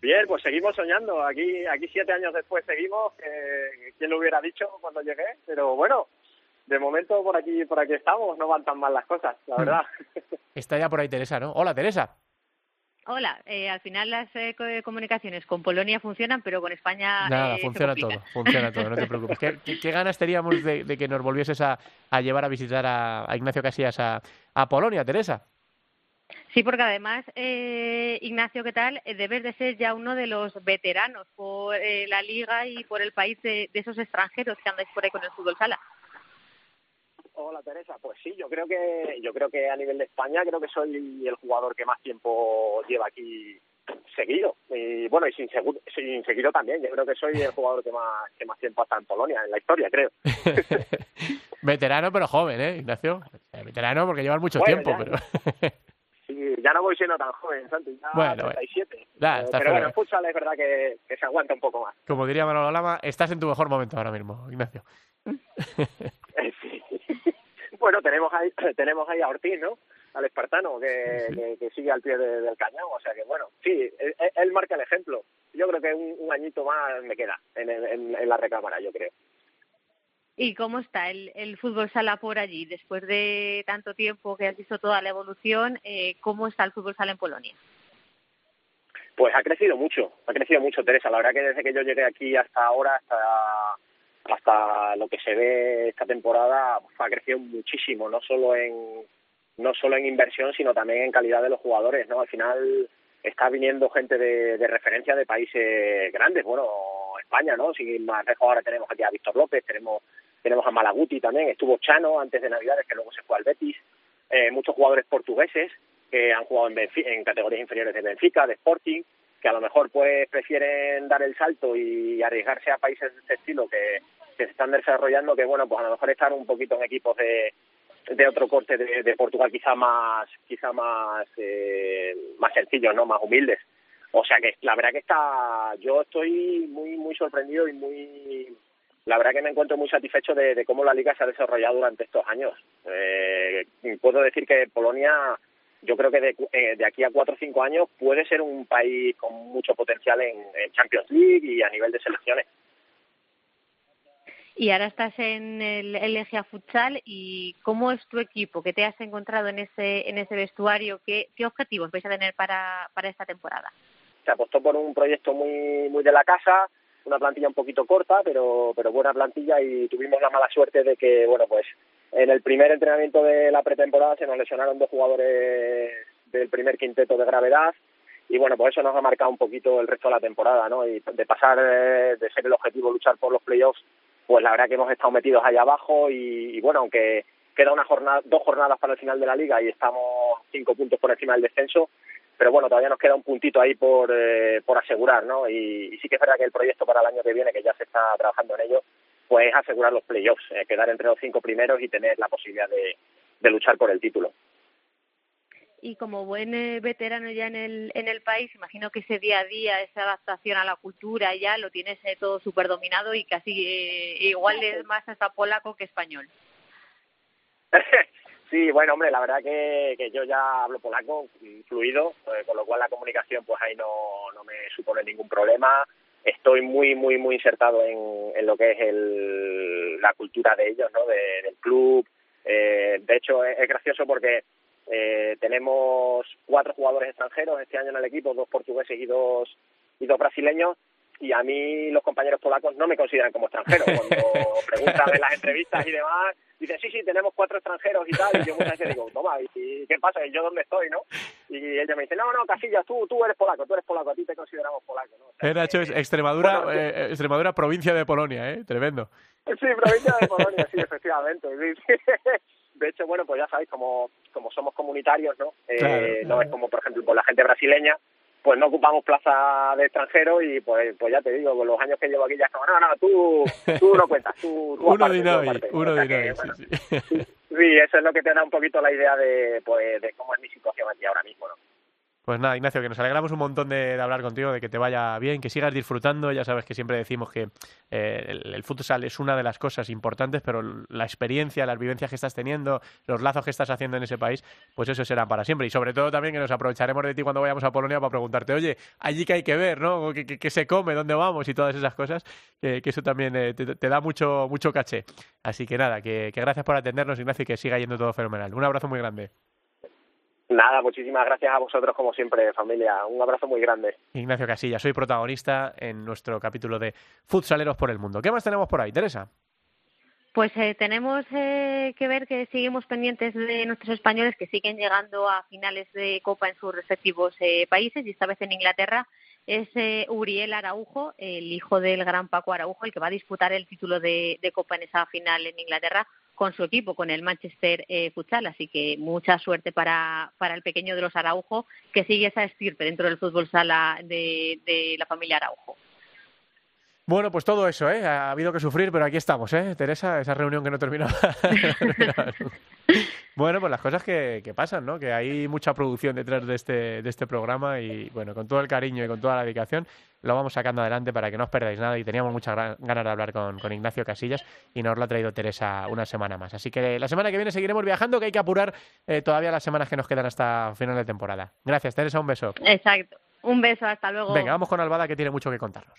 Bien, pues seguimos soñando. Aquí, aquí siete años después seguimos. Eh, ¿Quién lo hubiera dicho cuando llegué? Pero bueno, de momento por aquí, por aquí estamos. No van tan mal las cosas, la verdad. Está ya por ahí Teresa, ¿no? Hola Teresa. Hola, eh, al final las eh, comunicaciones con Polonia funcionan, pero con España. Nada, eh, funciona todo, funciona todo, no te preocupes. ¿Qué, qué, qué ganas teníamos de, de, que nos volvieses a, a llevar a visitar a, a Ignacio Casillas a, a, Polonia, Teresa? Sí, porque además, eh, Ignacio, ¿qué tal? Debes de ser ya uno de los veteranos por eh, la liga y por el país de, de esos extranjeros que andáis por ahí con el fútbol sala. Hola Teresa, pues sí, yo creo que yo creo que a nivel de España creo que soy el jugador que más tiempo lleva aquí seguido y bueno y sin, seguro, sin seguido también. Yo creo que soy el jugador que más que más tiempo está en Polonia en la historia, creo. Veterano pero joven, ¿eh, Ignacio? Veterano porque llevas mucho bueno, tiempo, ya, pero sí, ya no voy siendo tan joven, Santi, ya Bueno, 37. Ya, Eh, está pero bueno, en futsal es verdad que, que se aguanta un poco más. Como diría Manolo Lama, estás en tu mejor momento ahora mismo, Ignacio. Bueno, tenemos ahí, tenemos ahí a Ortiz, ¿no? Al espartano, que, que, que sigue al pie de- del cañón. O sea que, bueno, sí, él, él marca el ejemplo. Yo creo que un, un añito más me queda en, en, en la recámara, yo creo. ¿Y cómo está el, el fútbol sala por allí? Después de tanto tiempo que has visto toda la evolución, eh, ¿cómo está el fútbol sala en Polonia? Pues ha crecido mucho, ha crecido mucho, Teresa. La verdad que desde que yo llegué aquí hasta ahora, hasta hasta lo que se ve esta temporada, pues, ha crecido muchísimo, no solo en no solo en inversión, sino también en calidad de los jugadores, ¿no? Al final está viniendo gente de, de referencia de países grandes, bueno, España, ¿no? Sin más lejos ahora tenemos aquí a Víctor López, tenemos tenemos a Malaguti también, estuvo Chano antes de Navidades, que luego se fue al Betis, eh, muchos jugadores portugueses que han jugado en, Benfi- en categorías inferiores de Benfica, de Sporting, que a lo mejor pues prefieren dar el salto y arriesgarse a países de este estilo que, se están desarrollando, que bueno, pues a lo mejor estar un poquito en equipos de, de otro corte de, de Portugal quizá más quizá más eh, más sencillos, no, más humildes. O sea que la verdad que está, yo estoy muy muy sorprendido y muy la verdad que me encuentro muy satisfecho de, de cómo la liga se ha desarrollado durante estos años. Eh, puedo decir que Polonia, yo creo que de, eh, de aquí a cuatro o cinco años puede ser un país con mucho potencial en, en Champions League y a nivel de selecciones. Y ahora estás en el, el Legia Futsal y ¿cómo es tu equipo? ¿Qué te has encontrado en ese en ese vestuario? ¿Qué, qué objetivos vais a tener para, para esta temporada? se apostó por un proyecto muy muy de la casa, una plantilla un poquito corta, pero pero buena plantilla y tuvimos la mala suerte de que bueno pues en el primer entrenamiento de la pretemporada se nos lesionaron dos jugadores del primer quinteto de gravedad y bueno pues eso nos ha marcado un poquito el resto de la temporada, ¿no? Y de pasar de ser el objetivo luchar por los playoffs, pues la verdad que hemos estado metidos ahí abajo y, y bueno aunque queda una jornada dos jornadas para el final de la liga y estamos cinco puntos por encima del descenso pero bueno, todavía nos queda un puntito ahí por, eh, por asegurar, ¿no? Y sí que es verdad que el proyecto para el año que viene, que ya se está trabajando en ello, pues es asegurar los playoffs, eh, quedar entre los cinco primeros y tener la posibilidad de, de luchar por el título. Y como buen eh, veterano ya en el, en el país, imagino que ese día a día, esa adaptación a la cultura ya lo tienes eh, todo súper dominado y casi eh, igual es más hasta polaco que español. sí, bueno, hombre, la verdad que, que yo ya hablo polaco mm, fluido, eh, con lo cual la comunicación pues ahí no, no me supone ningún problema. Estoy muy, muy, muy insertado en, en lo que es el, la cultura de ellos, ¿no? De- del club. Eh, de hecho, es, es gracioso porque eh, tenemos cuatro jugadores extranjeros este año en el equipo, dos portugueses y dos y dos brasileños. Y a mí los compañeros polacos no me consideran como extranjero. Cuando preguntan en las entrevistas y demás, dicen, sí, sí, tenemos cuatro extranjeros y tal. Y yo muchas veces digo, toma, ¿y qué pasa? ¿Y yo dónde estoy, no? Y ella me dice, no, no, Casillas, tú, tú eres polaco, tú eres polaco, a ti te consideramos polaco, ¿no? O sea, Eh, Nacho, es Extremadura, Bueno, sí. eh, Extremadura, provincia de Polonia, ¿eh? Tremendo. Sí, provincia de Polonia, sí, efectivamente. sí, sí. De hecho, bueno, pues ya sabéis, como, como somos comunitarios, ¿no? Eh, Claro, no es como, por ejemplo, con la gente brasileña, pues no ocupamos plaza de extranjero y pues pues ya te digo, con los años que llevo aquí ya es como, no, no, tú, tú no cuentas, tú, tú Uno aparte, de uno O sea de que, bueno, sí, sí. Sí, eso es lo que te da un poquito la idea de, pues, de cómo es mi situación aquí ahora mismo, ¿no? Pues nada, Ignacio, que nos alegramos un montón de, hablar contigo, de que te vaya bien, que sigas disfrutando. Ya sabes que siempre decimos que eh, el, futsal es una de las cosas importantes, pero la experiencia, las vivencias que estás teniendo, los lazos que estás haciendo en ese país, pues eso será para siempre. Y sobre todo también que nos aprovecharemos de ti cuando vayamos a Polonia para preguntarte, oye, allí que hay que ver, ¿no? ¿Qué, qué- qué se come? ¿Dónde vamos? Y todas esas cosas, que, eso también eh, te, te da mucho, mucho caché. Así que nada, que, que gracias por atendernos, Ignacio, y que siga yendo todo fenomenal. Un abrazo muy grande. Nada, muchísimas gracias a vosotros como siempre, familia. Un abrazo muy grande. Ignacio Casilla, soy protagonista en nuestro capítulo de Futsaleros por el Mundo. ¿Qué más tenemos por ahí, Teresa? Pues eh, tenemos eh, que ver que seguimos pendientes de nuestros españoles que siguen llegando a finales de Copa en sus respectivos eh, países y esta vez en Inglaterra es eh, Uriel Araujo, el hijo del gran Paco Araujo, el que va a disputar el título de, de Copa en esa final en Inglaterra con su equipo, con el Manchester eh, Futsal. Así que mucha suerte para, para el pequeño de los Araujo que sigue esa estirpe dentro del fútbol sala de, de la familia Araujo. Bueno, pues todo eso, ¿eh? Ha habido que sufrir, pero aquí estamos, ¿eh? Teresa, esa reunión que no terminaba. bueno, pues las cosas que, que, pasan, ¿no? Que hay mucha producción detrás de este, de este programa y, bueno, con todo el cariño y con toda la dedicación lo vamos sacando adelante para que no os perdáis nada y teníamos muchas ganas de hablar con, con, Ignacio Casillas y nos lo ha traído Teresa una semana más. Así que la semana que viene seguiremos viajando, que hay que apurar eh, todavía las semanas que nos quedan hasta final de temporada. Gracias, Teresa, un beso. Exacto. Un beso, hasta luego. Venga, vamos con Albada que tiene mucho que contarnos.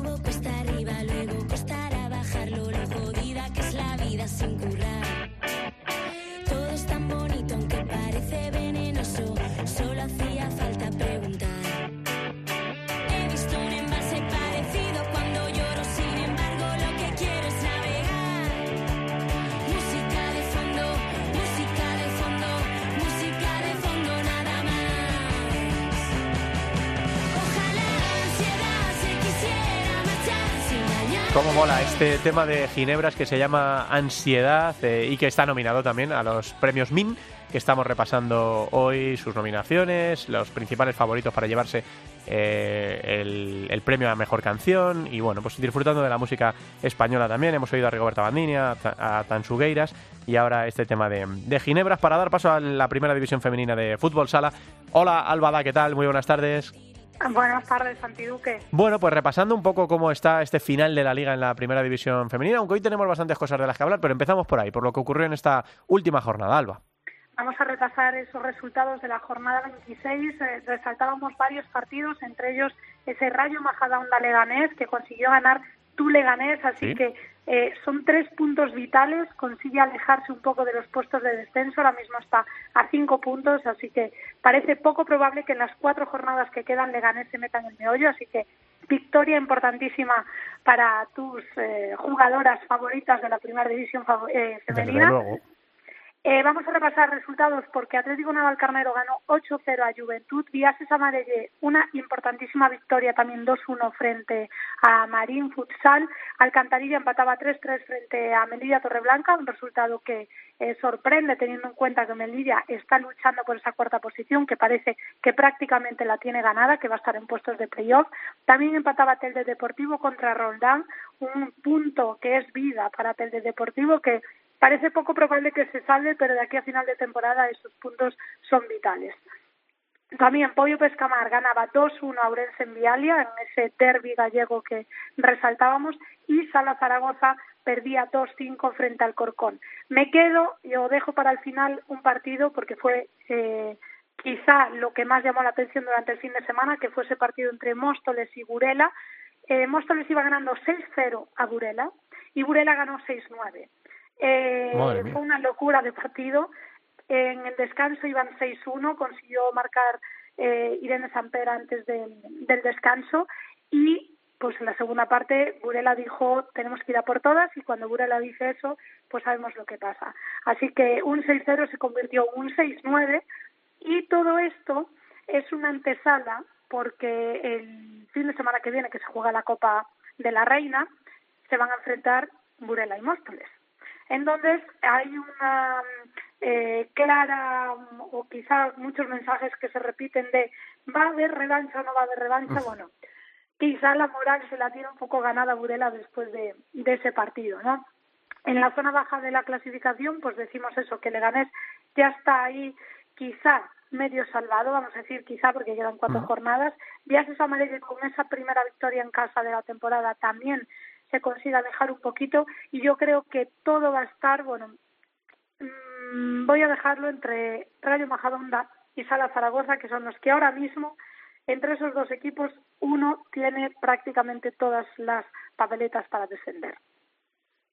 Cómo mola este tema de Ginebras que se llama Ansiedad eh, y que está nominado también a los premios MIN, que estamos repasando hoy sus nominaciones, los principales favoritos para llevarse eh, el, premio a Mejor Canción y bueno, pues disfrutando de la música española también. Hemos oído a Rigoberta Bandini, a, a Tansugueiras y ahora este tema de, de Ginebras para dar paso a la primera división femenina de fútbol sala. Hola Albada, ¿qué tal? Muy buenas tardes. Buenas tardes, Santiduque. Bueno, pues repasando un poco cómo está este final de la liga en la primera división femenina, aunque hoy tenemos bastantes cosas de las que hablar, pero empezamos por ahí, por lo que ocurrió en esta última jornada, Alba. Vamos a repasar esos resultados de la jornada 26. Eh, resaltábamos varios partidos, entre ellos ese Rayo Majadahonda Leganés, que consiguió ganar tu Leganés, así ¿Sí? que eh, son tres puntos vitales, consigue alejarse un poco de los puestos de descenso, ahora mismo está a cinco puntos, así que parece poco probable que en las cuatro jornadas que quedan Leganés se meta en el meollo, así que victoria importantísima para tus eh, jugadoras favoritas de la primera división eh, femenina. Eh, vamos a repasar resultados porque Atlético Navalcarnero ganó 8-0 a Juventud, Viases Amarelle una importantísima victoria también 2-1 frente a Marín Futsal, Alcantarilla empataba 3-3 frente a Melilla Torreblanca, un resultado que eh, sorprende teniendo en cuenta que Melilla está luchando por esa cuarta posición que parece que prácticamente la tiene ganada, que va a estar en puestos de playoff. También empataba Telde Deportivo contra Roldán, un punto que es vida para Telde Deportivo que Parece poco probable que se salve, pero de aquí a final de temporada esos puntos son vitales. También Pollo Pescamar ganaba 2-1 a Ourense en Vialia, en ese derby gallego que resaltábamos, y Sala Zaragoza perdía 2-5 frente al Corcón. Me quedo y os dejo para el final un partido porque fue eh, quizá lo que más llamó la atención durante el fin de semana, que fue ese partido entre Móstoles y Burela. Eh, Móstoles iba ganando 6-0 a Burela y Burela ganó 6-9. Eh, fue una locura de partido. En el descanso iban 6-1, consiguió marcar eh, Irene Samper antes del, del descanso y pues en la segunda parte Burela dijo tenemos que ir a por todas y cuando Burela dice eso pues sabemos lo que pasa. Así que un 6-0 se convirtió en un 6-9 y todo esto es una antesala porque el fin de semana que viene que se juega la Copa de la Reina se van a enfrentar Burela y Móstoles. Entonces hay una eh, clara o quizás muchos mensajes que se repiten de va a haber revancha o no va a haber revancha. Bueno, quizá la moral se la tiene un poco ganada Burela después de, de ese partido, ¿no? En la zona baja de la clasificación, pues decimos eso, que Leganés ya está ahí quizá medio salvado, vamos a decir quizá porque quedan cuatro uh -huh. jornadas. Amarelle con esa primera victoria en casa de la temporada también se consiga alejar un poquito y yo creo que todo va a estar, bueno, mmm, voy a dejarlo entre Rayo Majadonda y Sala Zaragoza, que son los que ahora mismo, entre esos dos equipos, uno tiene prácticamente todas las papeletas para descender.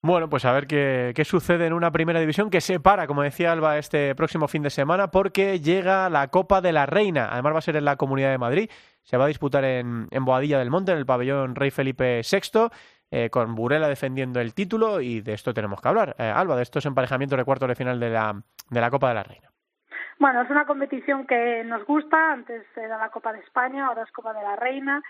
Bueno, pues a ver qué, qué, sucede en una primera división que se para, como decía Alba, este próximo fin de semana porque llega la Copa de la Reina. Además va a ser en la Comunidad de Madrid. Se va a disputar en, en Boadilla del Monte, en el pabellón Rey Felipe VI eh, con Burela defendiendo el título y de esto tenemos que hablar. Eh, Alba, de estos emparejamientos de cuartos de final de la, de la Copa de la Reina. Bueno, es una competición que nos gusta. Antes era la Copa de España, ahora es Copa de la Reina.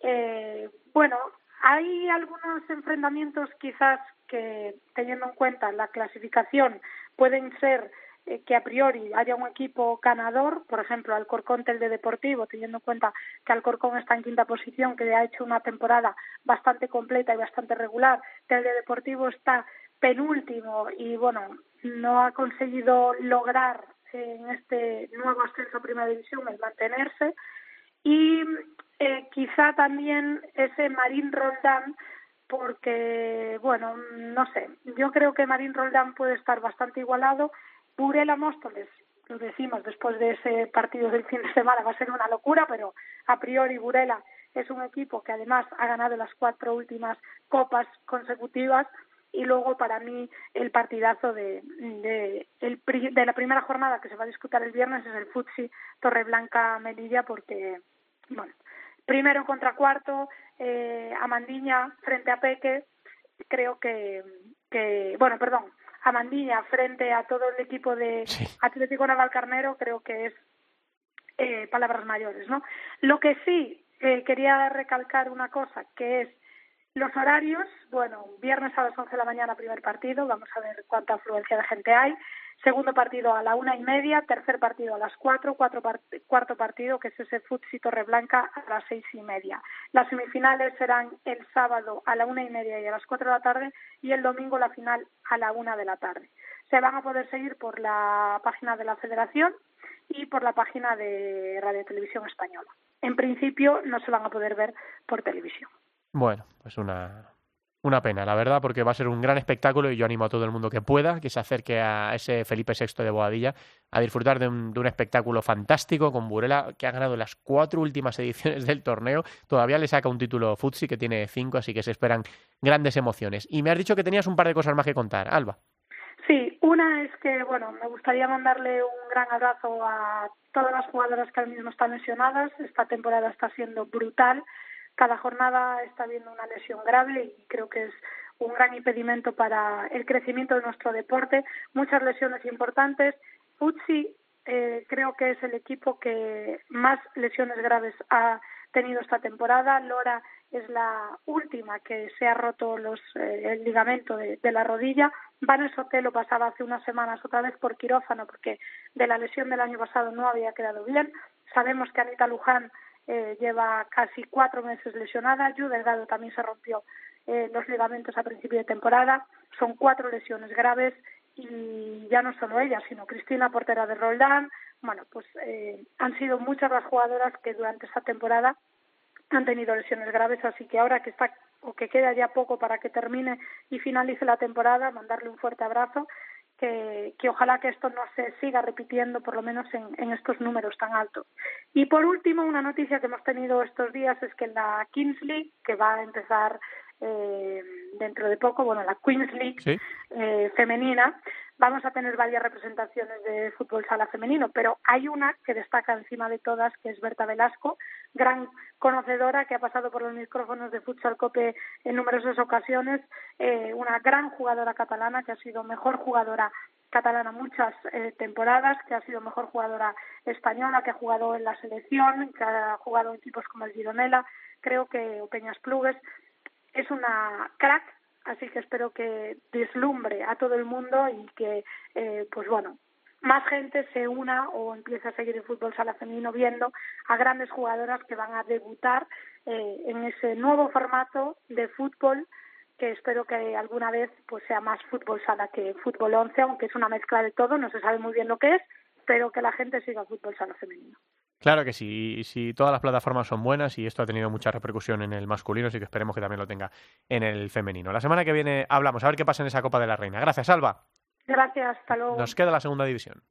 Eh, bueno, hay algunos enfrentamientos quizás que, teniendo en cuenta la clasificación, pueden ser eh, que a priori haya un equipo ganador, por ejemplo, Alcorcón Telde Deportivo, teniendo en cuenta que Alcorcón está en quinta posición, que ha hecho una temporada bastante completa y bastante regular, Telde Deportivo está penúltimo y bueno, no ha conseguido lograr en este nuevo ascenso a Primera División el mantenerse y eh, quizá también ese Marín Roldán porque, bueno, no sé, yo creo que Marín Roldán puede estar bastante igualado. Burela Móstoles, lo decimos después de ese partido del fin de semana, va a ser una locura, pero a priori Burela es un equipo que además ha ganado las cuatro últimas copas consecutivas y luego para mí el partidazo de, de, de la primera jornada que se va a disputar el viernes es el Futsi Torreblanca Melilla porque bueno primero contra cuarto eh, Amandiña frente a Peque creo que, que bueno perdón Amandiña frente a todo el equipo de Atlético Navalcarnero creo que es eh, palabras mayores no lo que sí eh, quería recalcar una cosa que es los horarios, bueno, viernes a las 11 de la mañana primer partido, vamos a ver cuánta afluencia de gente hay. Segundo partido a la una y media, tercer partido a las cuatro, cuatro cuarto partido que es ese Futsi Torreblanca a las seis y media. Las semifinales serán el sábado a la una y media y a las cuatro de la tarde y el domingo la final a la una de la tarde. Se van a poder seguir por la página de la Federación y por la página de Radio Televisión Española. En principio no se van a poder ver por televisión. Bueno, pues una, una pena, la verdad, porque va a ser un gran espectáculo y yo animo a todo el mundo que pueda, que se acerque a ese Felipe VI de Boadilla, a disfrutar de un, de un espectáculo fantástico con Burela, que ha ganado las cuatro últimas ediciones del torneo. Todavía le saca un título Futsi, que tiene cinco, así que se esperan grandes emociones. Y me has dicho que tenías un par de cosas más que contar, Alba. Sí, una es que, bueno, me gustaría mandarle un gran abrazo a todas las jugadoras que ahora mismo están lesionadas. Esta temporada está siendo brutal cada jornada está habiendo una lesión grave y creo que es un gran impedimento para el crecimiento de nuestro deporte. Muchas lesiones importantes. Futsi eh, creo que es el equipo que más lesiones graves ha tenido esta temporada. Lora es la última que se ha roto los, eh, el ligamento de, de, la rodilla. Vanessa Otelo pasaba hace unas semanas otra vez por quirófano porque de la lesión del año pasado no había quedado bien. Sabemos que Anita Luján eh, lleva casi cuatro meses lesionada. Yu Delgado también se rompió eh, los ligamentos a principio de temporada. Son cuatro lesiones graves y ya no solo ella, sino Cristina, portera de Roldán. Bueno, pues eh, han sido muchas las jugadoras que durante esta temporada han tenido lesiones graves, así que ahora que está o que queda ya poco para que termine y finalice la temporada, mandarle un fuerte abrazo que, que, ojalá que esto no se siga repitiendo, por lo menos en, en, estos números tan altos. Y por último, una noticia que hemos tenido estos días es que la Kings League, que va a empezar eh, dentro de poco, bueno, la Queens League ¿Sí? eh, femenina, vamos a tener varias representaciones de fútbol sala femenino, pero hay una que destaca encima de todas, que es Berta Velasco, gran conocedora que ha pasado por los micrófonos de Futsal Cope en numerosas ocasiones, eh, una gran jugadora catalana que ha sido mejor jugadora catalana muchas eh, temporadas, que ha sido mejor jugadora española, que ha jugado en la selección, que ha jugado en equipos como el Gironella, creo que o Peñas Plugues, es una crack así que espero que deslumbre a todo el mundo y que, eh, pues bueno, más gente se una o empiece a seguir el fútbol sala femenino viendo a grandes jugadoras que van a debutar eh, en ese nuevo formato de fútbol que espero que alguna vez pues sea más fútbol sala que fútbol once, aunque es una mezcla de todo, no se sabe muy bien lo que es, pero que la gente siga fútbol sala femenino. Claro que sí, y si todas las plataformas son buenas y esto ha tenido mucha repercusión en el masculino, así que esperemos que también lo tenga en el femenino. La semana que viene hablamos, a ver qué pasa en esa Copa de la Reina. Gracias, Alba. Gracias, hasta luego. Nos queda la segunda división.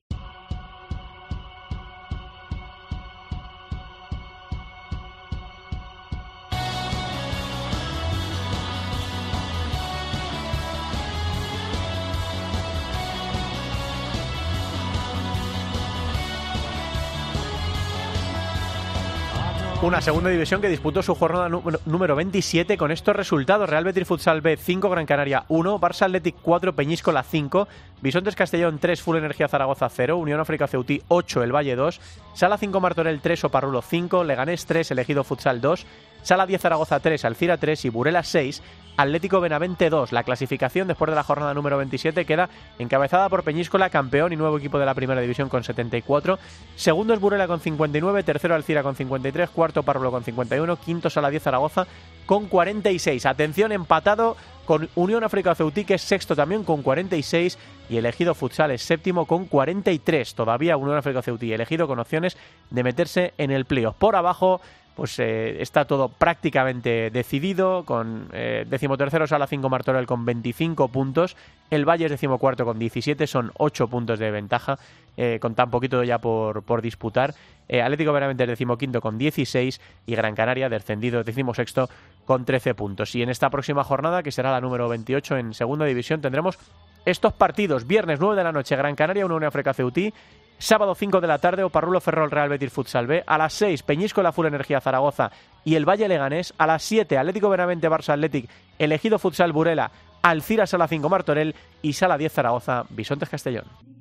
Una segunda división que disputó su jornada número 27 con estos resultados. Real Betis Futsal B 5, Gran Canaria 1, Barça Athletic 4, Peñíscola 5, Bisontes Castellón 3, Full Energía Zaragoza 0, Unión África Ceutí 8, El Valle 2, Sala 5 Martorell 3, Oparrulo 5, Leganés 3, Elegido Futsal 2, Sala 10 Zaragoza 3, Alcira 3 y Burela 6, Atlético Benavente 2. La clasificación después de la jornada número 27 queda encabezada por Peñíscola, campeón y nuevo equipo de la primera división con 74. Segundo es Burela con 59, tercero Alcira con 53, cuarto Párvulo con 51, quinto Sala 10 Zaragoza con 46. Atención, empatado con Unión África Ceutí, que es sexto también con 46, y elegido Futsal es séptimo con 43. Todavía Unión África Ceutí elegido con opciones de meterse en el playoff. Por abajo, pues eh, está todo prácticamente decidido, con eh, decimotercero Sala 5 Martorell con 25 puntos, el Valle es decimocuarto con 17, son 8 puntos de ventaja, eh, con tan poquito ya por, por disputar. Atlético Benavente es decimoquinto con 16 y Gran Canaria descendido decimosexto con 13 puntos. Y en esta próxima jornada, que será la número 28 en segunda división, tendremos estos partidos. Viernes 9 de la noche, Gran Canaria, Unión África Ceutí. Sábado 5 de la tarde, Oparrulo Ferrol Real Betis Futsal B. A las 6, Peñisco La Full Energía Zaragoza y el Valle Leganés. A las 7, Atlético Benavente Barça Athletic, Elegido Futsal Burela, Alcira Sala 5 Martorell y Sala 10 Zaragoza, Bisontes Castellón.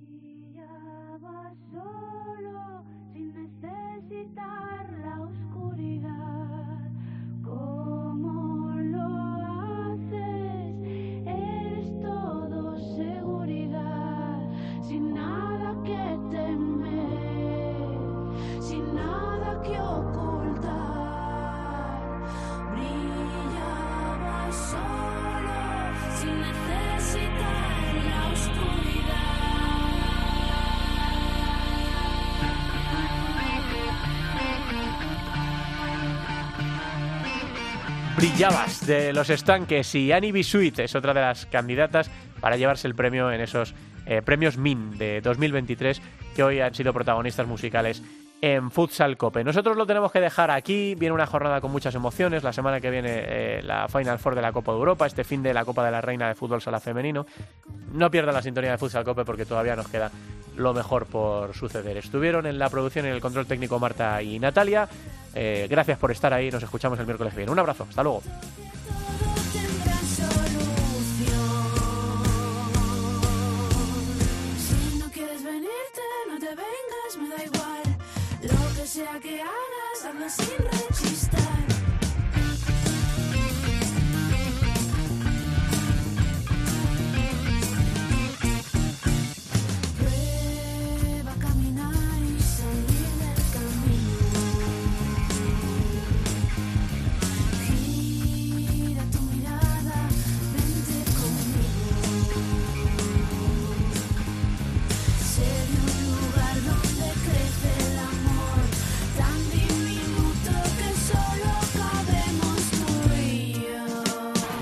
Brillabas de los estanques y Annie Bisuit es otra de las candidatas para llevarse el premio en esos eh, premios MIN de 2023 que hoy han sido protagonistas musicales en Futsal Cope. Nosotros lo tenemos que dejar aquí. Viene una jornada con muchas emociones. La semana que viene eh, la Final Four de la Copa de Europa. Este fin de la Copa de la Reina de Fútbol Sala Femenino. No pierdan la sintonía de Futsal Cope porque todavía nos queda lo mejor por suceder. Estuvieron en la producción y en el control técnico Marta y Natalia. Eh, gracias por estar ahí. Nos escuchamos el miércoles que viene. Un abrazo. Hasta luego. Sea que hagas, hazlo sin